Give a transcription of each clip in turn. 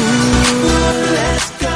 Ooh, let's go.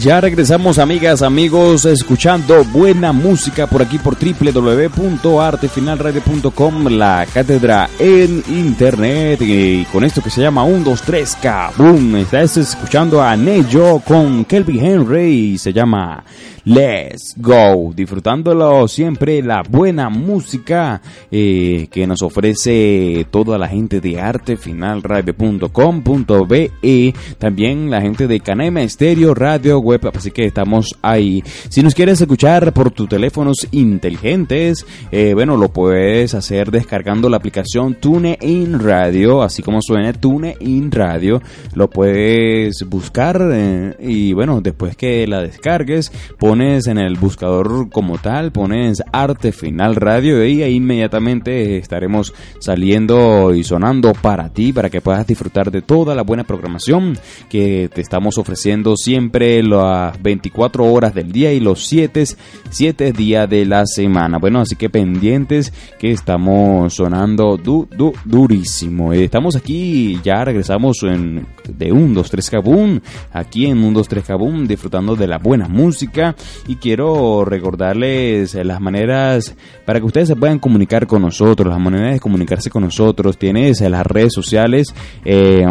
Ya regresamos amigas, amigos, escuchando buena música por aquí por www.artefinalradio.com, la cátedra en internet y con esto que se llama 1, 2, 3K, boom, estás escuchando a Neyo con Kelvin Henry y se llama Let's Go, disfrutándolo siempre la buena música eh, que nos ofrece toda la gente de artefinalradio.com.be, también la gente de Canema Estéreo Radio Web, así que estamos ahí. Si nos quieres escuchar por tus teléfonos inteligentes, eh, bueno, lo puedes hacer descargando la aplicación TuneIn Radio, así como suena TuneIn Radio, lo puedes buscar eh, y bueno, después que la descargues, pones en el buscador como tal, pones Arte Final Radio y ahí inmediatamente estaremos saliendo y sonando para ti, para que puedas disfrutar de toda la buena programación que te estamos ofreciendo siempre las 24 horas del día y los 7, 7 días de la semana. Bueno, así que pendientes que estamos sonando du, du, durísimo. Estamos aquí, ya regresamos en, de 1, 2, 3 Kaboom, aquí en 1, 2, 3 Kaboom, disfrutando de la buena música y quiero recordarles las maneras para que ustedes se puedan comunicar con nosotros, las maneras de comunicarse con nosotros. Tienes las redes sociales. Eh,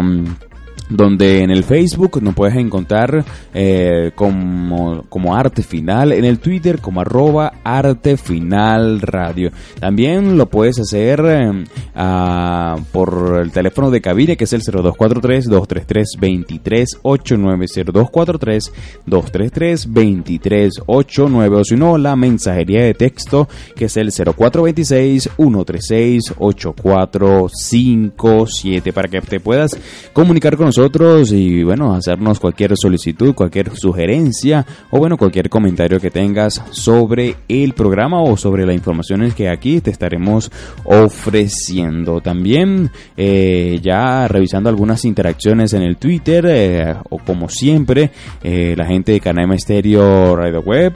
donde en el Facebook nos puedes encontrar eh, como, Arte Final, en el Twitter como arroba Arte Final Radio. También lo puedes hacer eh, por el teléfono de cabina que es el 0243-233-2389, 0243-233-2389 o si no la mensajería de texto que es el 0426-136-8457 para que te puedas comunicar con nosotros y bueno, hacernos cualquier solicitud, cualquier sugerencia o bueno, cualquier comentario que tengas sobre el programa o sobre las informaciones que aquí te estaremos ofreciendo. También eh, ya revisando algunas interacciones en el Twitter eh, o como siempre, eh, la gente de Canal Estéreo Radio Web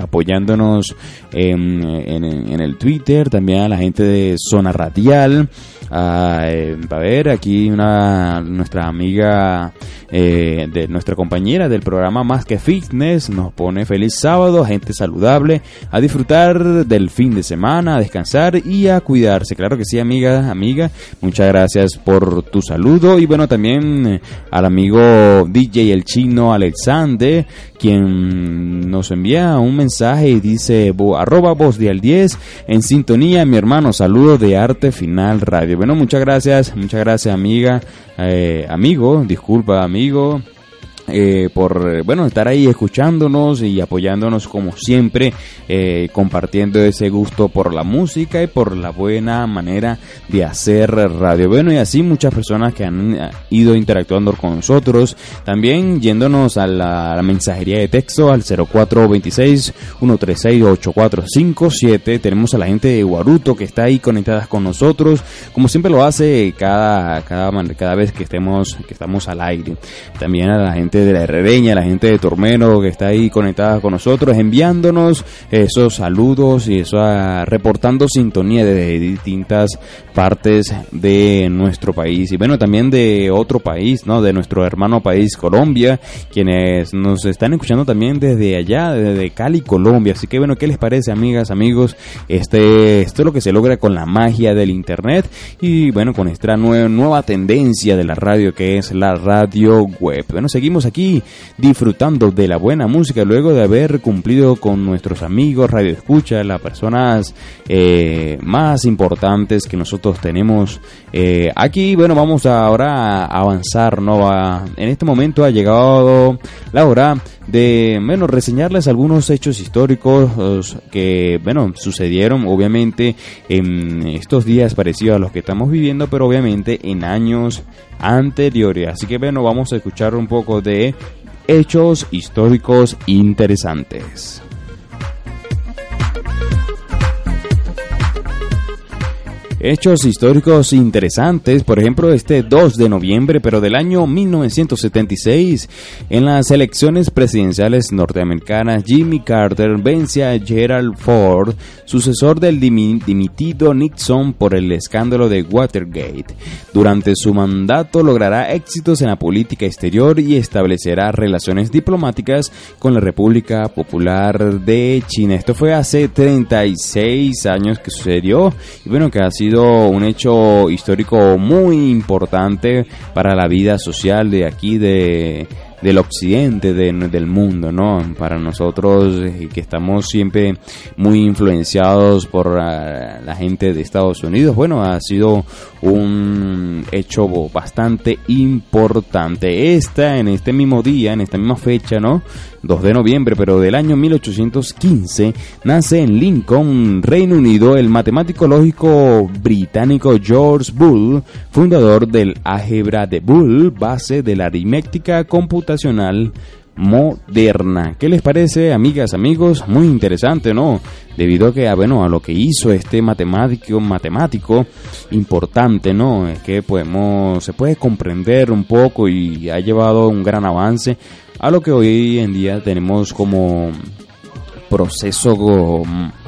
apoyándonos en, en, el Twitter, también a la gente de Zona Radial. A ver, aquí una nuestra amiga eh, de nuestra compañera del programa Más que Fitness nos pone feliz sábado, gente saludable, a disfrutar del fin de semana, a descansar y a cuidarse. Claro que sí, amiga, amiga. Muchas gracias por tu saludo y bueno, también eh, al amigo DJ el chino Alexander, quien nos envía un mensaje y dice arroba voz de al 10 en sintonía, mi hermano, saludo de Arte Final Radio. Bueno, muchas gracias, muchas gracias amiga, eh, amigo, disculpa amigo, eh, por bueno estar ahí escuchándonos y apoyándonos como siempre eh, compartiendo ese gusto por la música y por la buena manera de hacer radio. Bueno y así muchas personas que han eh, ido interactuando con nosotros también yéndonos a la, mensajería de texto al 0426 136 8457 tenemos a la gente de Guaruto que está ahí conectada con nosotros como siempre lo hace cada cada cada vez que estemos que estamos al aire. También a la gente de la Herrereña, la gente de Tormeno que está ahí conectada con nosotros, enviándonos esos saludos y eso ah, reportando sintonía de distintas partes de nuestro país y bueno, también de otro país, ¿no? De nuestro hermano país Colombia, quienes nos están escuchando también desde allá, desde Cali, Colombia. Así que bueno, ¿qué les parece, amigas, amigos? Este, esto es lo que se logra con la magia del internet y bueno, con esta nueva, nueva tendencia de la radio que es la radio web. Bueno, seguimos aquí disfrutando de la buena música luego de haber cumplido con nuestros amigos Radio Escucha, las personas eh, más importantes que nosotros tenemos eh, aquí. Bueno, vamos ahora a avanzar, ¿no? en este momento ha llegado la hora de, bueno, reseñarles algunos hechos históricos que, bueno, sucedieron obviamente en estos días parecidos a los que estamos viviendo, pero obviamente en años anteriores. Así que, bueno, vamos a escuchar un poco de hechos históricos interesantes. Hechos históricos interesantes, por ejemplo, este 2 de noviembre, pero del año 1976, en las elecciones presidenciales norteamericanas, Jimmy Carter vence a Gerald Ford, sucesor del dimitido Nixon por el escándalo de Watergate. Durante su mandato logrará éxitos en la política exterior y establecerá relaciones diplomáticas con la República Popular de China. Esto fue hace 36 años que sucedió y bueno, que ha sido un hecho histórico muy importante para la vida social de aquí de del occidente del mundo, ¿no? Para nosotros eh, que estamos siempre muy influenciados por ah, la gente de Estados Unidos, bueno, ha sido un hecho bastante importante. Esta, en este mismo día, en esta misma fecha, ¿no? 2 de noviembre, pero del año 1815, nace en Lincoln, Reino Unido, el matemático lógico británico George Bull, fundador del álgebra de Bull, base de la aritmética computacional moderna. ¿Qué les parece, amigas, amigos? Muy interesante, ¿no? Debido a que, ah, bueno, a lo que hizo este matemático, matemático importante, ¿no? Es que podemos, se puede comprender un poco y ha llevado un gran avance a lo que hoy en día tenemos como proceso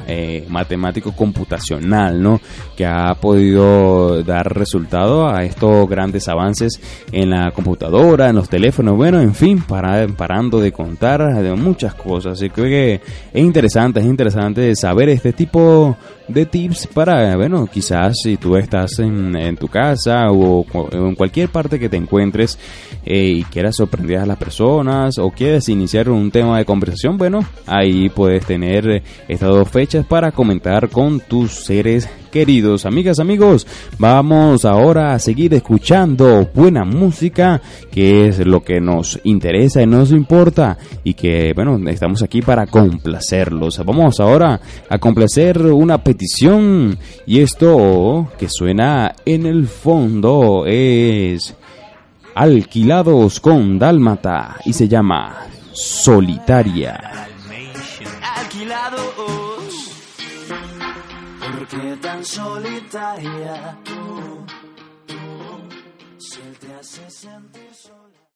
eh, matemático computacional, ¿no? Que ha podido dar resultado a estos grandes avances en la computadora, en los teléfonos, bueno, en fin, para, parando de contar de muchas cosas. Así que es interesante, es interesante saber este tipo de tips para, bueno, quizás si tú estás en, tu casa o, en cualquier parte que te encuentres eh, y quieras sorprender a las personas o quieres iniciar un tema de conversación, bueno, ahí puedes tener estas dos fechas para comentar con tus seres queridos. Amigas, amigos, vamos ahora a seguir escuchando buena música, que es lo que nos interesa y nos importa y que, bueno, estamos aquí para complacerlos. Vamos ahora a complacer una petición y esto que suena en el fondo es Alquilados con Dálmata y se llama Solitaria. Porque tan solitaria tú, tú, se te hace sentir